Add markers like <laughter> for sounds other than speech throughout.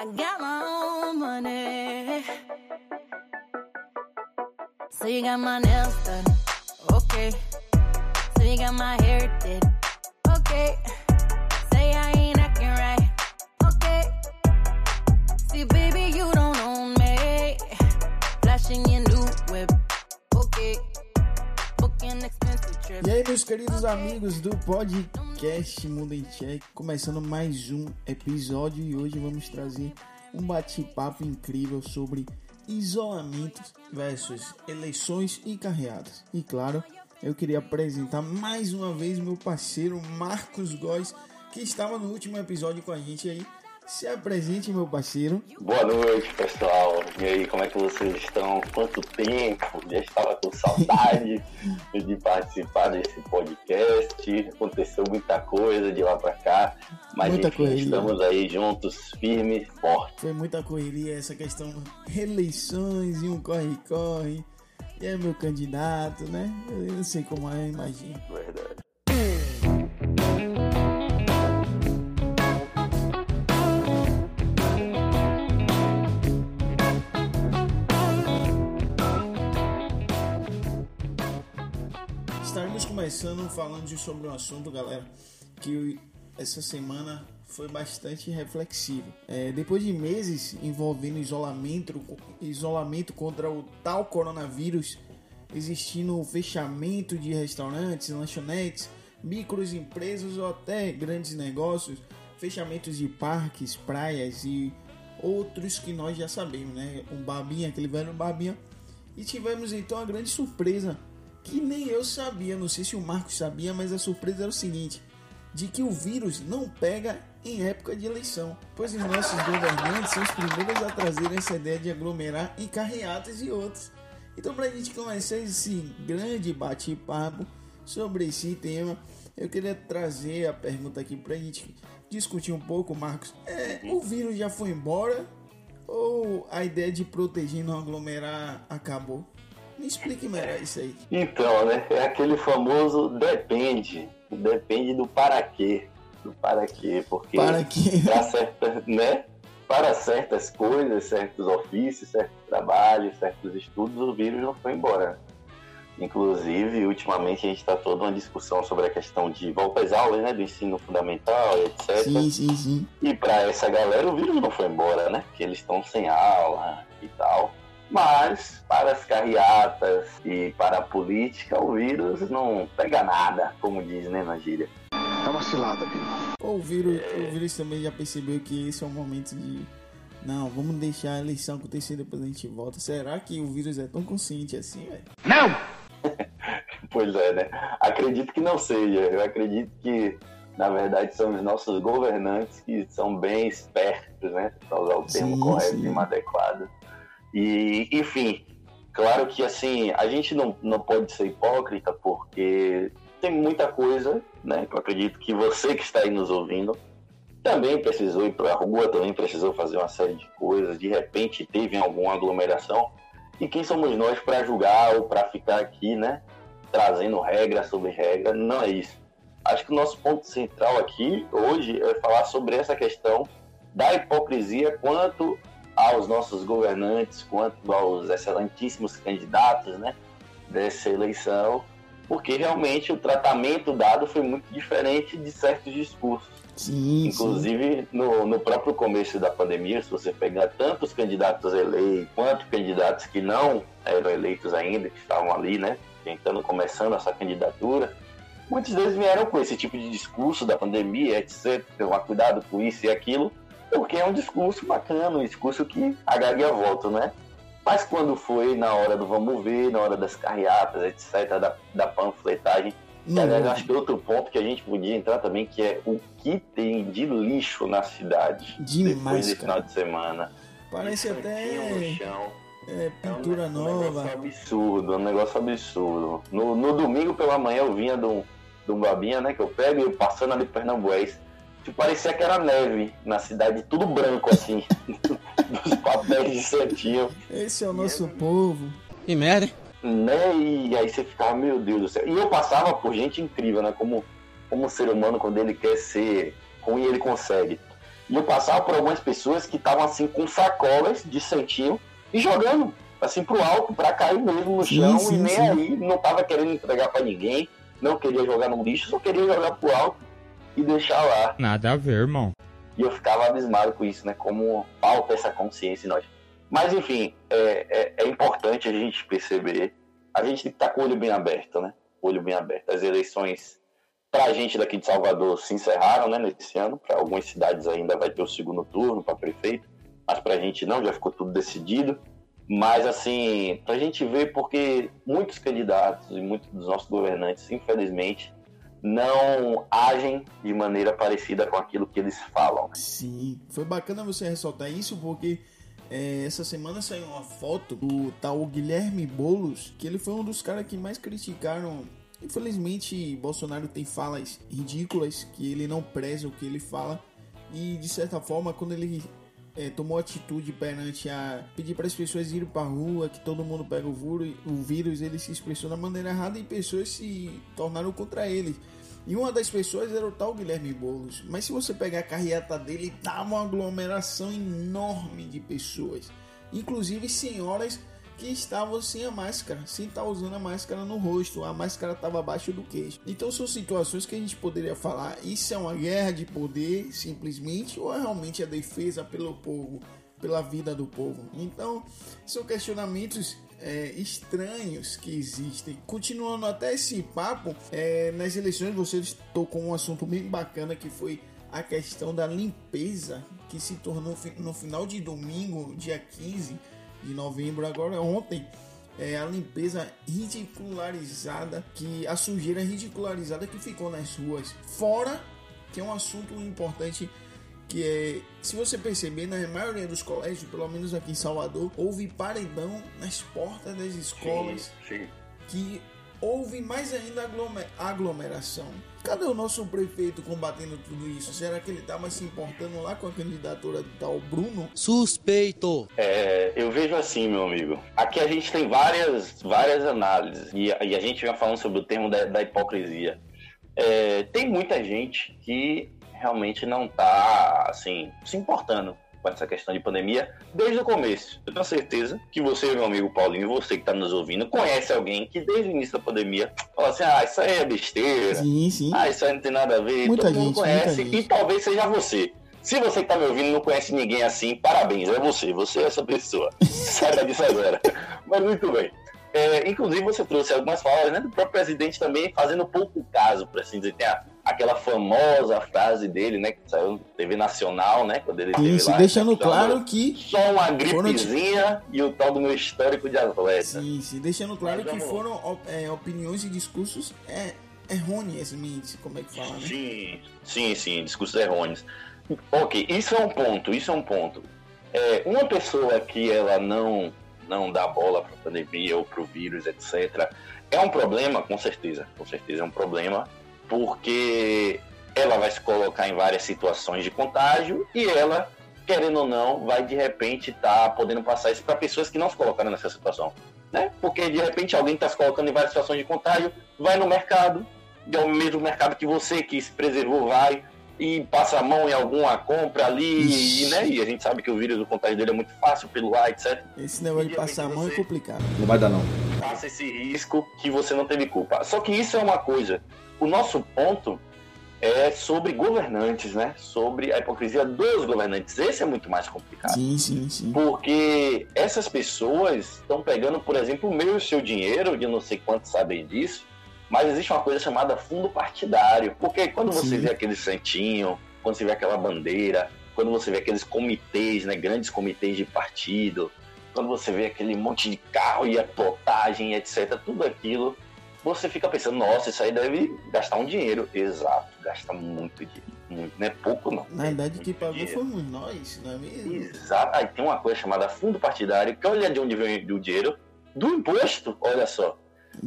I got my own money. So you got my nails done, okay. So you got my hair did, okay. Say I ain't acting right, okay. See, baby, you don't own me. Flashing your new whip, okay. Booking expensive trip. E aí, meus queridos amigos do podcast Mundo em Check, começando mais um episódio e hoje vamos trazer um bate-papo incrível sobre isolamento versus eleições e carreadas. E claro, eu queria apresentar mais uma vez meu parceiro Marcos Góes, que estava no último episódio com a gente aí. Se apresente, meu parceiro. Boa noite, pessoal. E aí, como é que vocês estão? Quanto tempo? Já estava com saudade <laughs> de participar desse podcast. Aconteceu muita coisa de lá para cá, mas Muita enfim, correria. estamos aí juntos, firmes, fortes. Foi muita correria essa questão reeleições e um corre-corre. E é meu candidato, né? Eu não sei como é, imagino. Verdade. Começando falando sobre um assunto, galera, que essa semana foi bastante reflexivo. É, depois de meses envolvendo isolamento, isolamento contra o tal coronavírus, existindo fechamento de restaurantes, lanchonetes, microempresas ou até grandes negócios, fechamentos de parques, praias e outros que nós já sabemos, né? Um babinha, aquele velho babinha. E tivemos então a grande surpresa que nem eu sabia, não sei se o Marcos sabia, mas a surpresa era o seguinte: de que o vírus não pega em época de eleição, pois os nossos governantes são os primeiros a trazerem essa ideia de aglomerar em carreatas e outros. Então, para a gente começar esse grande bate-papo sobre esse tema, eu queria trazer a pergunta aqui para a gente discutir um pouco, Marcos. É, o vírus já foi embora ou a ideia de proteger e não aglomerar acabou? Me explique melhor isso aí. Então, né? É aquele famoso depende. Depende do para quê. Do para quê. Porque Para que para certas, né? Para certas coisas, certos ofícios, certos trabalhos, certos estudos, o vírus não foi embora. Inclusive, ultimamente a gente está toda uma discussão sobre a questão de volta às aulas, né? Do ensino fundamental, etc. Sim, sim, sim. E para essa galera o vírus não foi embora, né? Porque eles estão sem aula e tal. Mas para as carreatas e para a política, o vírus não pega nada, como diz, né, na gíria. É uma cilada, o vírus, o vírus também já percebeu que esse é o momento de. Não, vamos deixar a eleição acontecer depois a gente volta. Será que o vírus é tão consciente assim, velho? Não! <laughs> Pois é, né? Acredito que não seja. Eu acredito que, na verdade, são os nossos governantes que são bem espertos, né? Para usar o termo Sim, correto sim. e adequado. E, enfim, claro que, assim, a gente não, não pode ser hipócrita porque tem muita coisa, né? Que eu acredito que você que está aí nos ouvindo também precisou ir para a rua, também precisou fazer uma série de coisas. De repente teve alguma aglomeração. E quem somos nós para julgar ou para ficar aqui, né? trazendo regra sobre regra, não é isso. Acho que o nosso ponto central aqui hoje é falar sobre essa questão da hipocrisia quanto aos nossos governantes, quanto aos excelentíssimos candidatos, né, dessa eleição, porque realmente o tratamento dado foi muito diferente de certos discursos. Sim, sim. Inclusive, no, no próprio começo da pandemia, se você pegar tanto os candidatos eleitos quanto candidatos que não eram eleitos ainda, que estavam ali, né, tentando, começando essa candidatura, muitos deles vieram com esse tipo de discurso da pandemia, etc., tomar cuidado com isso e aquilo, porque é um discurso bacana, um discurso que agrega voto, né? Mas quando foi na hora do vamos ver, na hora das carreatas, etc., da, da panfletagem, Aliás, eu acho que outro ponto que a gente podia entrar também, que é o que tem de lixo na cidade Demais, depois desse final de semana. parece no até chão. é, É um pintura ne- um nova. negócio absurdo, um negócio absurdo. No, no domingo pela manhã eu vinha de um, de um babinha, né, que eu pego e eu passando ali Pernambués. Tipo, parecia que era neve na cidade, tudo branco assim, <laughs> dos papéis de santinho. Esse é o nosso povo. Que merda, né? E aí você ficava, meu Deus do céu. E eu passava por gente incrível, né? Como, como ser humano, quando ele quer ser ruim, ele consegue. E eu passava por algumas pessoas que estavam assim com sacolas de santinho e jogando assim pro alto para cair mesmo no chão sim, sim, e nem sim. aí não tava querendo entregar para ninguém, não queria jogar no lixo, só queria jogar pro alto e deixar lá. Nada a ver, irmão. E eu ficava abismado com isso, né? Como falta essa consciência em nós. Mas enfim, é, é, é importante a gente perceber, a gente tem que estar tá com o olho bem aberto, né? Olho bem aberto. As eleições para a gente daqui de Salvador se encerraram, né, nesse ano. Para algumas cidades ainda vai ter o segundo turno para prefeito, mas para a gente não, já ficou tudo decidido. Mas, assim, para a gente ver, porque muitos candidatos e muitos dos nossos governantes, infelizmente, não agem de maneira parecida com aquilo que eles falam. Sim, foi bacana você ressaltar isso, porque é, essa semana saiu uma foto do tal Guilherme Bolos, que ele foi um dos caras que mais criticaram. Infelizmente, Bolsonaro tem falas ridículas, que ele não preza o que ele fala. E de certa forma, quando ele é, tomou atitude perante a pedir para as pessoas irem para a rua, que todo mundo pega o vírus, o vírus, ele se expressou da maneira errada e pessoas se tornaram contra ele. E uma das pessoas era o tal Guilherme Boulos. Mas se você pegar a carreata dele, tava uma aglomeração enorme de pessoas. Inclusive senhoras que estavam sem a máscara, sem estar usando a máscara no rosto, a máscara estava abaixo do queixo. Então são situações que a gente poderia falar: isso é uma guerra de poder, simplesmente, ou é realmente a defesa pelo povo, pela vida do povo? Então são questionamentos é, estranhos que existem. Continuando até esse papo, é, nas eleições você tocou um assunto bem bacana que foi a questão da limpeza que se tornou no final de domingo, dia 15 de novembro, agora ontem, é, a limpeza ridicularizada, que a sujeira ridicularizada que ficou nas ruas. Fora que é um assunto importante que é, se você perceber, na maioria dos colégios, pelo menos aqui em Salvador, houve paredão nas portas das escolas, sim, sim. que houve mais ainda aglomeração. Cadê o nosso prefeito combatendo tudo isso? Será que ele tá se importando lá com a candidatura do tal Bruno? Suspeito! É, eu vejo assim, meu amigo. Aqui a gente tem várias, várias análises e, e a gente vem falando sobre o termo da, da hipocrisia. É, tem muita gente que realmente não está assim, se importando com essa questão de pandemia desde o começo. Eu tenho certeza que você, meu amigo Paulinho, você que está nos ouvindo, conhece alguém que desde o início da pandemia fala assim: ah, isso aí é besteira. Sim, sim. Ah, isso aí não tem nada a ver. Muita Todo gente, mundo conhece e talvez seja você. Se você que está me ouvindo não conhece ninguém assim, parabéns, é você. Você é essa pessoa. <laughs> Saiba disso agora. Mas muito bem. É, inclusive, você trouxe algumas falas né, do próprio presidente também, fazendo pouco caso, para assim dizer. Tem a, aquela famosa frase dele, né, que saiu na TV Nacional, né, quando ele Isso, lá, deixando claro que... Só uma gripezinha e o tal do meu histórico de atleta. Sim, sim, deixando claro que foram é, opiniões e discursos é, errôneos, como é que fala, né? Sim, sim, sim, discursos errôneos. Ok, isso é um ponto, isso é um ponto. É, uma pessoa que ela não não dá bola para a pandemia ou para o vírus, etc. É um problema, com certeza, com certeza é um problema, porque ela vai se colocar em várias situações de contágio e ela, querendo ou não, vai de repente estar tá podendo passar isso para pessoas que não se colocaram nessa situação. Né? Porque de repente alguém está se colocando em várias situações de contágio, vai no mercado, é o mesmo mercado que você que se preservou vai, e passa a mão em alguma compra ali, e, né? E a gente sabe que o vírus, o contágio dele é muito fácil pelo ar, etc. Esse negócio de passar a mão é complicado. Não vai dar, não. Passa esse risco que você não teve culpa. Só que isso é uma coisa. O nosso ponto é sobre governantes, né? Sobre a hipocrisia dos governantes. Esse é muito mais complicado. Sim, sim, sim. Porque essas pessoas estão pegando, por exemplo, o meu e o seu dinheiro, de não sei quantos sabem disso, mas existe uma coisa chamada fundo partidário. Porque quando você Sim. vê aquele santinho, quando você vê aquela bandeira, quando você vê aqueles comitês, né, grandes comitês de partido, quando você vê aquele monte de carro e a plotagem, etc., tudo aquilo, você fica pensando, nossa, isso aí deve gastar um dinheiro. Exato, gasta muito dinheiro. Muito, não é pouco, não. Na verdade, que pagou fomos nós, não é mesmo? Exato. Aí tem uma coisa chamada fundo partidário, que olha de onde vem o dinheiro, do imposto, olha só.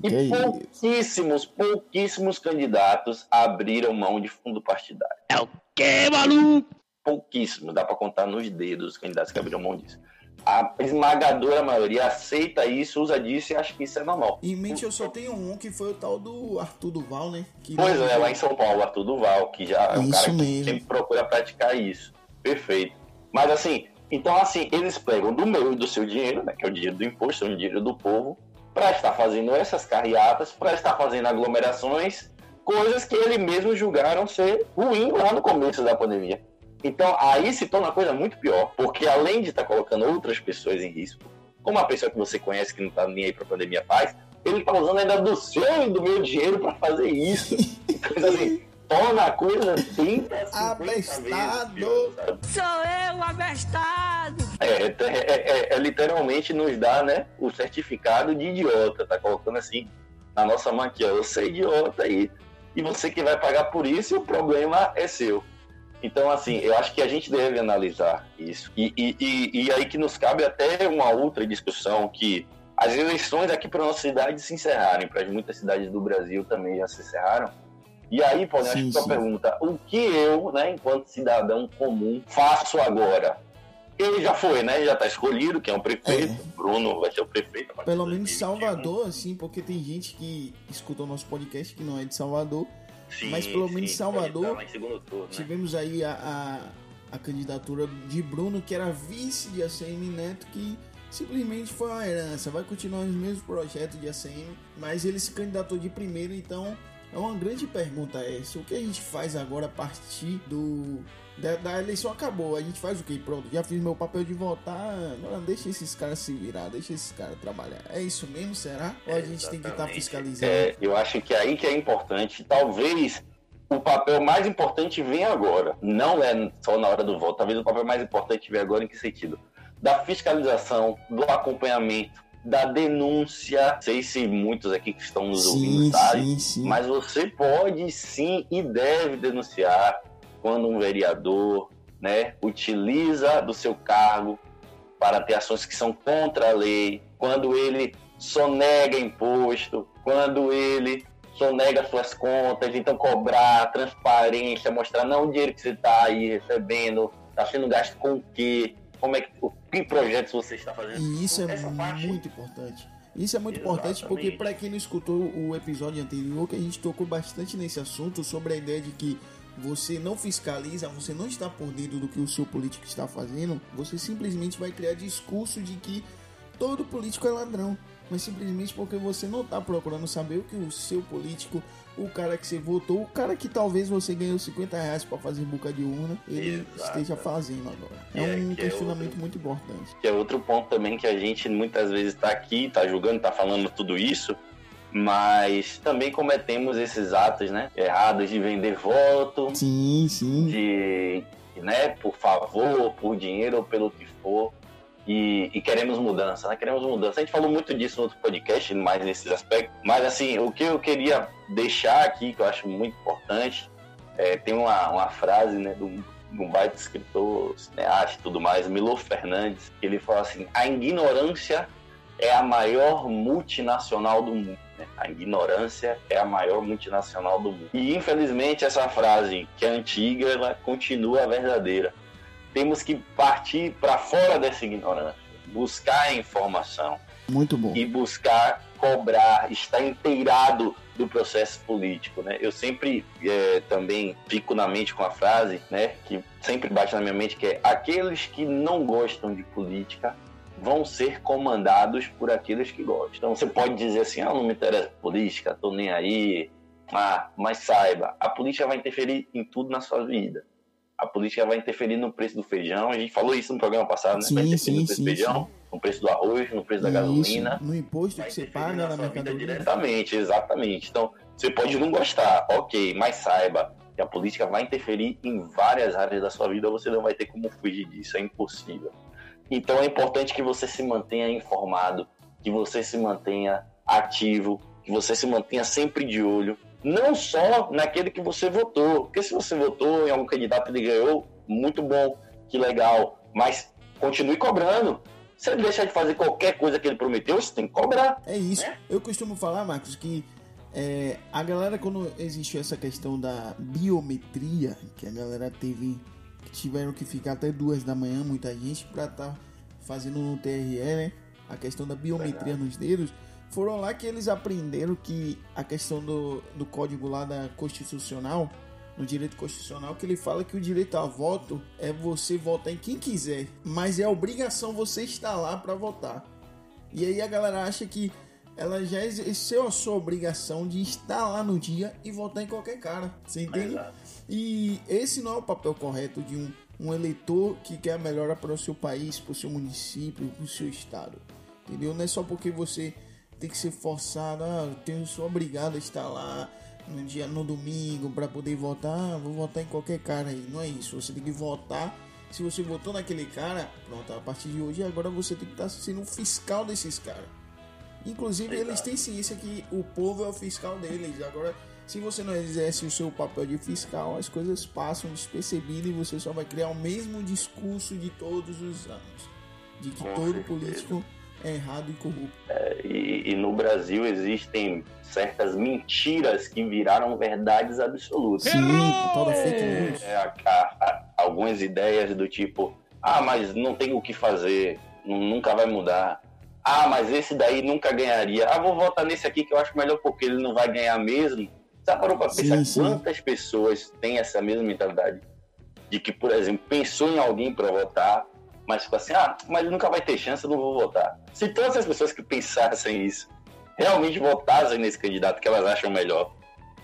E que pouquíssimos, pouquíssimos candidatos abriram mão de fundo partidário. É o quê, maluco? Pouquíssimos, dá para contar nos dedos os candidatos que abriram mão disso. A esmagadora maioria aceita isso, usa disso e acha que isso é normal. Em mente eu só tenho um que foi o tal do Arthur Duval, né? Que pois é, lá em São Paulo, Arthur Duval, que já é um isso cara que mesmo. sempre procura praticar isso. Perfeito. Mas assim, então assim, eles pegam do meu e do seu dinheiro, né, que é o dinheiro do imposto, é o dinheiro do povo, para estar fazendo essas carreatas, para estar fazendo aglomerações, coisas que eles mesmos julgaram ser ruim lá no começo da pandemia. Então aí se torna uma coisa muito pior, porque além de estar colocando outras pessoas em risco, como a pessoa que você conhece que não está nem aí para a pandemia faz, ele está usando ainda do seu e do meu dinheiro para fazer isso. <laughs> Então, assim, torna a coisa 30, 50 Abestado. vezes pior, sabe? Sou eu, abestado. É, é, é- é literalmente nos dá, né, o certificado de idiota, tá colocando assim na nossa mão aqui, ó, eu sou idiota aí, e você que vai pagar por isso, o problema é seu. Então, assim, eu acho que a gente deve analisar isso. E, e, e, e aí que nos cabe até uma outra discussão que as eleições aqui para nossa cidade se encerrarem, para muitas cidades do Brasil também já se encerraram. E aí, Paulo, acho que sua pergunta, o que eu, né, enquanto cidadão comum, faço agora? Ele já foi, né? Já está escolhido, que é um prefeito. Bruno vai ser o prefeito. Pelo menos 2021. Salvador, assim, porque tem gente que escuta o nosso podcast que não é de Salvador. Sim, mas pelo menos Salvador, em segundo turno, né? Tivemos aí a, a, a candidatura de Bruno, que era vice de ACM Neto, que simplesmente foi uma herança. Vai continuar os mesmos projetos de ACM, mas ele se candidatou de primeiro, então uma grande pergunta essa. O que a gente faz agora a partir do. Da, da eleição acabou, a gente faz o quê? Pronto, já fiz meu papel de votar, agora deixa esses caras se virar, deixa esses caras trabalhar. É isso mesmo, será? Ou a gente tem que estar Exatamente. fiscalizando? É, eu acho que aí que é importante. Talvez o papel mais importante venha agora. Não é só na hora do voto. Talvez o papel mais importante venha agora em que sentido? Da fiscalização, do acompanhamento, da denúncia. Sei se muitos aqui que estão nos ouvindo sabem, sim, sim. mas você pode sim e deve denunciar quando um vereador né, utiliza do seu cargo para ter ações que são contra a lei, quando ele sonega imposto, quando ele sonega suas contas, então cobrar transparência, mostrar não o dinheiro que você está aí recebendo, está sendo gasto com o quê, como é que, o que projetos você está fazendo. E isso é parte- muito importante. Isso é muito importante porque, Exatamente. para quem não escutou o episódio anterior, que a gente tocou bastante nesse assunto sobre a ideia de que você não fiscaliza, você não está por dentro do que o seu político está fazendo, você simplesmente vai criar discurso de que todo político é ladrão. Mas simplesmente porque você não está procurando saber o que o seu político, o cara que você votou, o cara que talvez você ganhou 50 reais para fazer boca de urna, ele Exato. esteja fazendo agora. É é- um que é questionamento outro- muito importante. que é outro ponto também que a gente muitas vezes está aqui, está julgando, está falando tudo isso, mas também cometemos esses atos, né, errados de vender voto, Sim, sim. de, né, por favor, por dinheiro ou pelo que for, e, e queremos mudança, né, queremos mudança. A gente falou muito disso no outro podcast, mais nesses aspectos, mas assim, o que eu queria deixar aqui, que eu acho muito importante, é, tem uma, uma frase, né, do de um baita escritor, cineasta e tudo mais, Milo Fernandes, que ele fala assim: a ignorância é a maior multinacional do mundo. né? A ignorância é a maior multinacional do mundo. E infelizmente essa frase, que é antiga, ela continua verdadeira. Temos que partir para fora dessa ignorância, buscar a informação Muito bom. e buscar cobrar, estar inteirado do processo político, né? Eu sempre é, também fico na mente com a frase, né, que sempre bate na minha mente, que é aqueles que não gostam de política vão ser comandados por aqueles que gostam. Então você pode dizer assim, ah, não me interessa política, tô nem aí, ah, mas saiba, a política vai interferir em tudo na sua vida. A política vai interferir no preço do feijão, a gente falou isso no programa passado, né? Sim, vai interferir sim, no preço sim, do feijão, no preço do arroz, no preço da gasolina, Isso, no imposto que você paga na mercadoria. diretamente, exatamente. Então, você pode não gostar, ok, mas saiba que a política vai interferir em várias áreas da sua vida, você não vai ter como fugir disso, é impossível. Então é importante que você se mantenha informado, que você se mantenha ativo, que você se mantenha sempre de olho, não só naquele que você votou, porque se você votou em algum candidato e ele ganhou, muito bom, que legal, mas continue cobrando. Se ele deixar de fazer qualquer coisa que ele prometeu, você tem que cobrar. É isso. Né? Eu costumo falar, Marcos, que é, a galera, quando existiu essa questão da biometria, que a galera teve. que tiveram que ficar até duas da manhã, muita gente, pra estar fazendo no TRE, né? A questão da biometria nos dedos. Foram lá que eles aprenderam que a questão do, do código lá da Constitucional no direito constitucional que ele fala que o direito a voto é você votar em quem quiser, mas é obrigação você estar lá para votar. E aí a galera acha que ela já exerceu a sua obrigação de estar lá no dia e votar em qualquer cara. Você entende? Exato. E esse não é o papel correto de um, um eleitor que quer a melhora para o seu país, para o seu município, para o seu estado. Entendeu? Não é só porque você tem que ser forçado, ah, eu tenho, sou obrigado a estar lá no dia no domingo para poder votar, ah, vou votar em qualquer cara aí. Não é isso. Você tem que votar. Se você votou naquele cara, pronto, a partir de hoje agora você tem que estar sendo um fiscal desses caras. Inclusive, eles têm ciência que o povo é o fiscal deles. Agora, se você não exerce o seu papel de fiscal, as coisas passam despercebidas e você só vai criar o mesmo discurso de todos os anos. De que Com todo certeza. político é errado e corrupto. E, e no Brasil existem certas mentiras que viraram verdades absolutas. Sim, com tal da fake news. É, a- a- algumas ideias do tipo, ah, mas não tem o que fazer, nu- nunca vai mudar. Ah, mas esse daí nunca ganharia. Ah, vou votar nesse aqui que eu acho melhor porque ele não vai ganhar mesmo. Já parou pra Sim, pensar sim. quantas pessoas têm essa mesma mentalidade? De que, por exemplo, pensou em alguém para votar, mas ficou assim, ah, mas ele nunca vai ter chance, eu não vou votar. Se todas as pessoas que pensassem isso realmente votassem nesse candidato que elas acham melhor,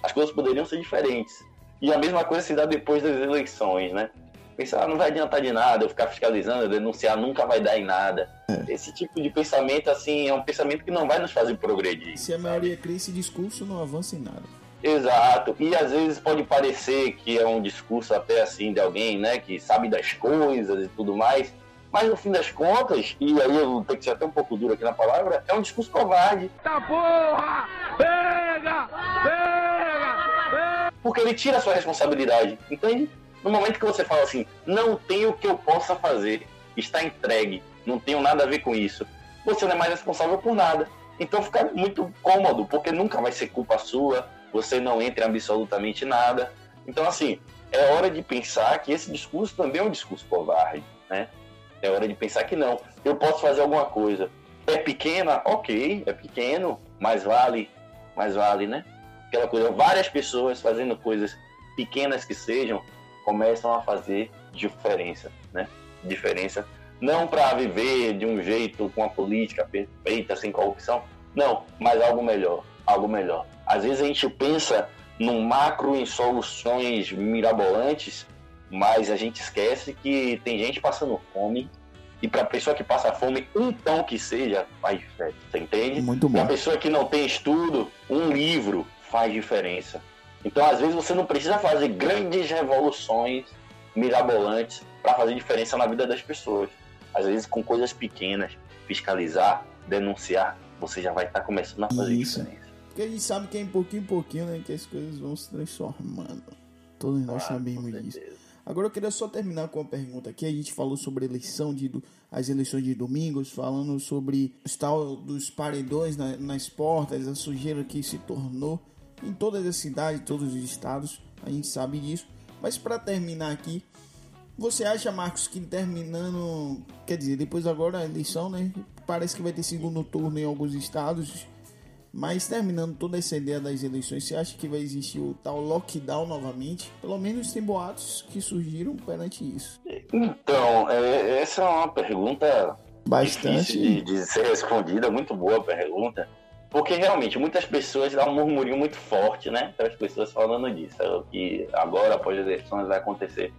as coisas poderiam ser diferentes. E a mesma coisa se dá depois das eleições, né? Pensar, ah, não vai adiantar de nada, eu ficar fiscalizando, eu denunciar, nunca vai dar em nada. Esse tipo de pensamento, assim, é um pensamento que não vai nos fazer progredir. Se a maioria cria esse discurso, não avança em nada. Exato. E às vezes pode parecer que é um discurso até assim de alguém, né, que sabe das coisas e tudo mais. Mas no fim das contas, e aí eu tenho que ser até um pouco duro aqui na palavra, é um discurso covarde. Tá porra! Pega! Pega! Porque ele tira a sua responsabilidade, entende? No momento que você fala assim, não tenho o que eu possa fazer, está entregue, não tenho nada a ver com isso, você não é mais responsável por nada. Então fica muito cômodo, porque nunca vai ser culpa sua, você não entra em absolutamente nada. Então, assim, é hora de pensar que esse discurso também é um discurso covarde, né? É hora de pensar que não, eu posso fazer alguma coisa. É pequena? Ok, é pequeno, mas vale, mas vale, né? Aquela coisa, várias pessoas fazendo coisas pequenas que sejam, começam a fazer diferença, né? Diferença não para viver de um jeito com a política perfeita, sem corrupção, não, mas algo melhor, algo melhor. Às vezes a gente pensa no macro em soluções mirabolantes, mas a gente esquece que tem gente passando fome e para a pessoa que passa fome, um pão que seja faz diferença, você entende? Muito Para bom. a pessoa que não tem estudo, um livro faz diferença. Então, às vezes, você não precisa fazer grandes revoluções mirabolantes para fazer diferença na vida das pessoas. Às vezes, com coisas pequenas, fiscalizar, denunciar, você já vai estar começando a fazer Isso. diferença. Porque a gente sabe que é em pouquinho em pouquinho, né, que as coisas vão se transformando. Todos nós Claro, sabemos disso. Agora eu queria só terminar com uma pergunta aqui. A gente falou sobre eleição de as eleições de domingos, falando sobre os tal dos paredões na- nas portas, a sujeira que se tornou em todas as cidades, todos os estados. A gente sabe disso. Mas para terminar aqui, você acha, Marcos, que terminando, quer dizer, depois agora a eleição, né? Parece que vai ter segundo turno em alguns estados. Mas terminando toda essa ideia das eleições, você acha que vai existir o tal lockdown novamente? Pelo menos tem boatos que surgiram perante isso. Então, é- essa é uma pergunta Bastante. de, de ser respondida, muito boa pergunta. Porque realmente muitas pessoas dão um murmurinho muito forte, né? As pessoas falando disso, é que agora, após as eleições, vai acontecer.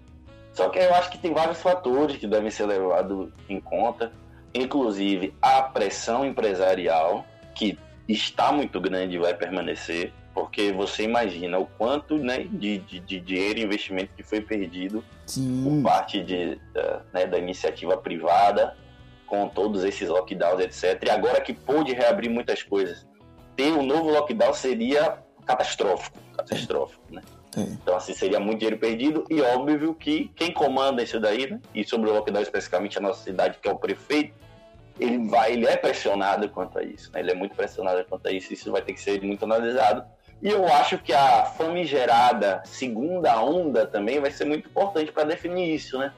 Só que eu acho que tem vários fatores que devem ser levados em conta, inclusive a pressão empresarial, que está muito grande e vai permanecer, porque você imagina o quanto né, de, de, de dinheiro e investimento que foi perdido por Sim, parte de, da, né, da iniciativa privada, com todos esses lockdowns, etc. E agora que pôde reabrir muitas coisas, ter um novo lockdown seria catastrófico, catastrófico, né? é. Então, assim, seria muito dinheiro perdido e óbvio que quem comanda isso daí, né? E sobre o lockdown especificamente a nossa cidade, que é o prefeito, ele vai, ele é pressionado quanto a isso, né? Ele é muito pressionado quanto a isso, isso vai ter que ser muito analisado. E eu acho que a famigerada segunda onda também vai ser muito importante para definir isso, né?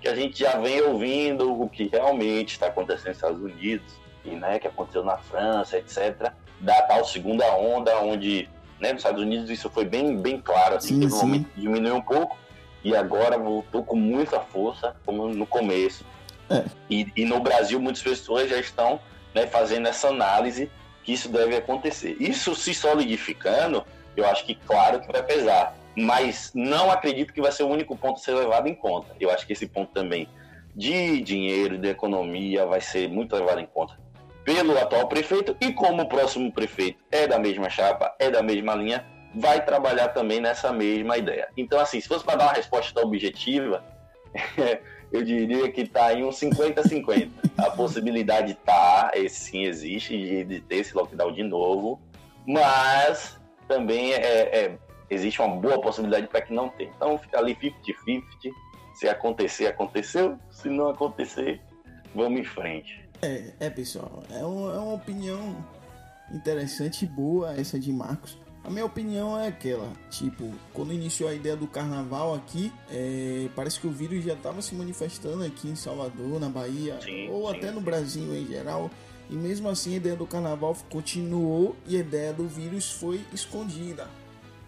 Que a gente já vem ouvindo o que realmente está acontecendo nos Estados Unidos e, né, que aconteceu na França, etc. Da tal segunda onda, onde né? Nos Estados Unidos isso foi bem, bem claro, assim, Sim, momento que diminuiu um pouco e agora voltou com muita força, como no começo. É. E, e no Brasil muitas pessoas já estão né, fazendo essa análise que isso deve acontecer. Isso se solidificando, eu acho que claro que vai pesar, mas não acredito que vai ser o único ponto a ser levado em conta. Eu acho que esse ponto também de dinheiro, de economia, vai ser muito levado em conta pelo atual prefeito e como o próximo prefeito é da mesma chapa, é da mesma linha, vai trabalhar também nessa mesma ideia. Então, assim, se fosse para dar uma resposta objetiva, <laughs> eu diria que está em um 50-50. A possibilidade tá, esse sim existe, de, de ter esse lockdown de novo, mas também é, é- existe uma boa possibilidade para que não tenha. Então fica ali 50-50. Se acontecer, aconteceu. Se não acontecer, vamos em frente. É, é, pessoal, é, um- é uma opinião interessante e boa essa de Marcos. A minha opinião é aquela, tipo, quando iniciou a ideia do carnaval aqui, é, parece que o vírus já estava se manifestando aqui em Salvador, na Bahia, Sim, ou sim, até no. Brasil em geral. E mesmo assim a ideia do carnaval continuou e a ideia do vírus foi escondida.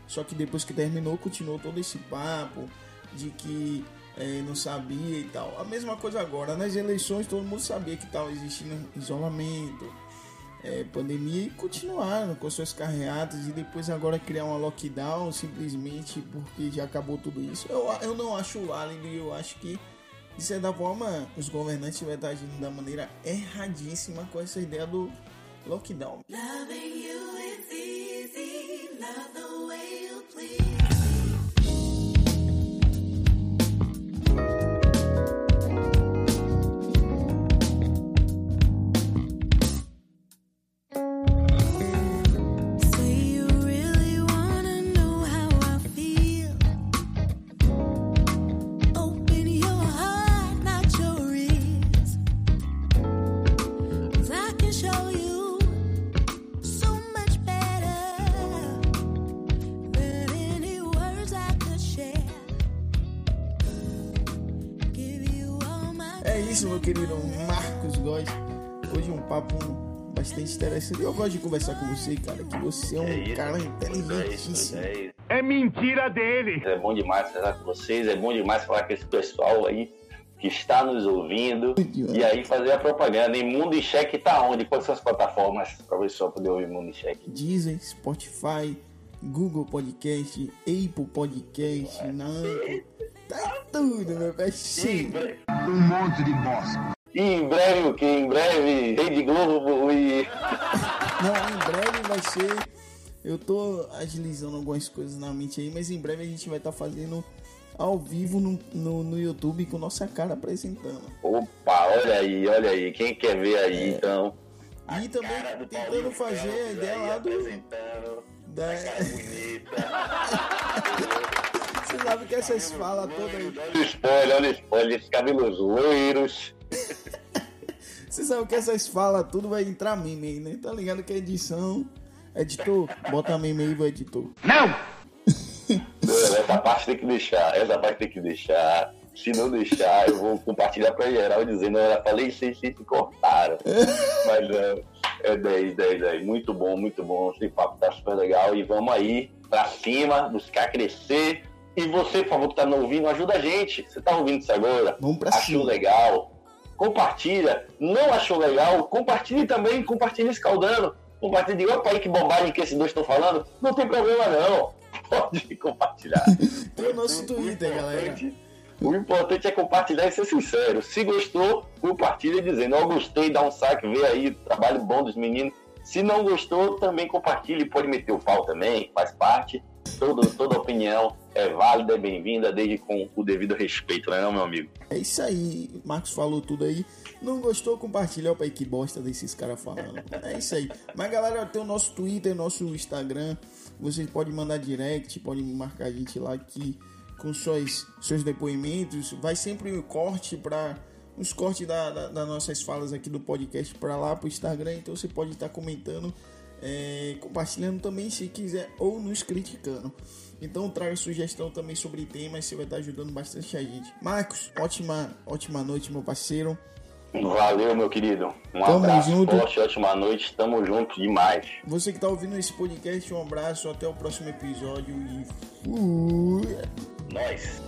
Só que depois que terminou, continuou todo esse papo de que é, não sabia e tal. A mesma coisa agora, nas eleições todo mundo sabia que estava existindo isolamento, é, pandemia e continuaram com suas carreatas e depois agora criar uma lockdown simplesmente porque já acabou tudo isso. Eu, eu não acho válido e eu acho que de certa forma os governantes estar agindo da maneira erradíssima com essa ideia do lockdown. Loving you bastante interessante. Eu gosto de conversar com você, cara, que você é um É isso, cara É isso, inteligentíssimo. é isso. É mentira dele. É bom demais falar com vocês, é bom demais falar com esse pessoal aí que está nos ouvindo. E aí fazer a propaganda. E Mundo em Cheque tá onde? Quais são as plataformas para o pessoal poder ouvir Mundo em Cheque? Deezer, Spotify, Google Podcast, Apple Podcast, Nanco. Tá em tudo, meu velho. Sim. Um monte de bosta. E em breve o que? Em breve, Rede Globo e. Não, em breve vai ser. Eu tô agilizando algumas coisas na mente aí, mas em breve a gente vai estar fazendo ao vivo no, no, no YouTube com nossa cara apresentando. Opa, olha aí, olha aí. Quem quer ver aí, então? E também tentando fazer a ideia lá do. apresentando. Da... Cara bonita. <laughs> Você sabe que essas falas todas aí. Olha o spoiler, olha o spoiler. Esses cabelos loiros. <laughs> Você sabe que essas falas tudo vai entrar meme aí, né? Tá ligado que a edição. Editor, bota meme aí, vai editor. Não! Essa parte tem que deixar, essa parte tem que deixar. Se não deixar, eu vou compartilhar pra geral dizendo, eu falei isso, isso, isso, cortaram. <laughs> Mas é, é 10, 10, 10. Muito bom, muito bom. Esse papo tá super legal. E vamos aí pra cima, buscar crescer. E você, por favor, que tá nos ouvindo, ajuda a gente. Você tá ouvindo isso agora? Vamos pra Achou cima. legal? Compartilha. Não achou legal? Compartilhe também. Compartilhe escaldando. Compartilhe. Diga, opa aí, que bobagem que esses dois estão falando. Não tem problema, não. <laughs> Pode compartilhar. <laughs> O nosso Twitter, galera. O importante é compartilhar e ser sincero. Se gostou, compartilha dizendo, ó, gostei, dá um saque, vê aí, trabalho bom dos meninos. Se não gostou, também compartilhe, pode meter o pau também, faz parte. Todo, toda opinião é válida, é bem-vinda, desde com o devido respeito, né, não, meu amigo? É isso aí, Marcos falou tudo aí. Não gostou? Compartilha o pai que bosta desses caras falando. É isso aí. Mas galera, tem o nosso Twitter, nosso Instagram. Vocês podem mandar direct, podem marcar a gente lá aqui com suas, seus depoimentos. Vai sempre um corte para uns cortes da, da- das nossas falas aqui do podcast para lá pro Instagram. Então você pode estar comentando, é, compartilhando também se quiser ou nos criticando. Então traga sugestão também sobre temas, você vai estar ajudando bastante a gente. Marcos, ótima, ótima noite, meu parceiro. Valeu, meu querido. Um Tamo abraço junto. forte, ótima noite. Tamo junto demais. Você que tá ouvindo esse podcast, um abraço, até o próximo episódio e fui. Nós.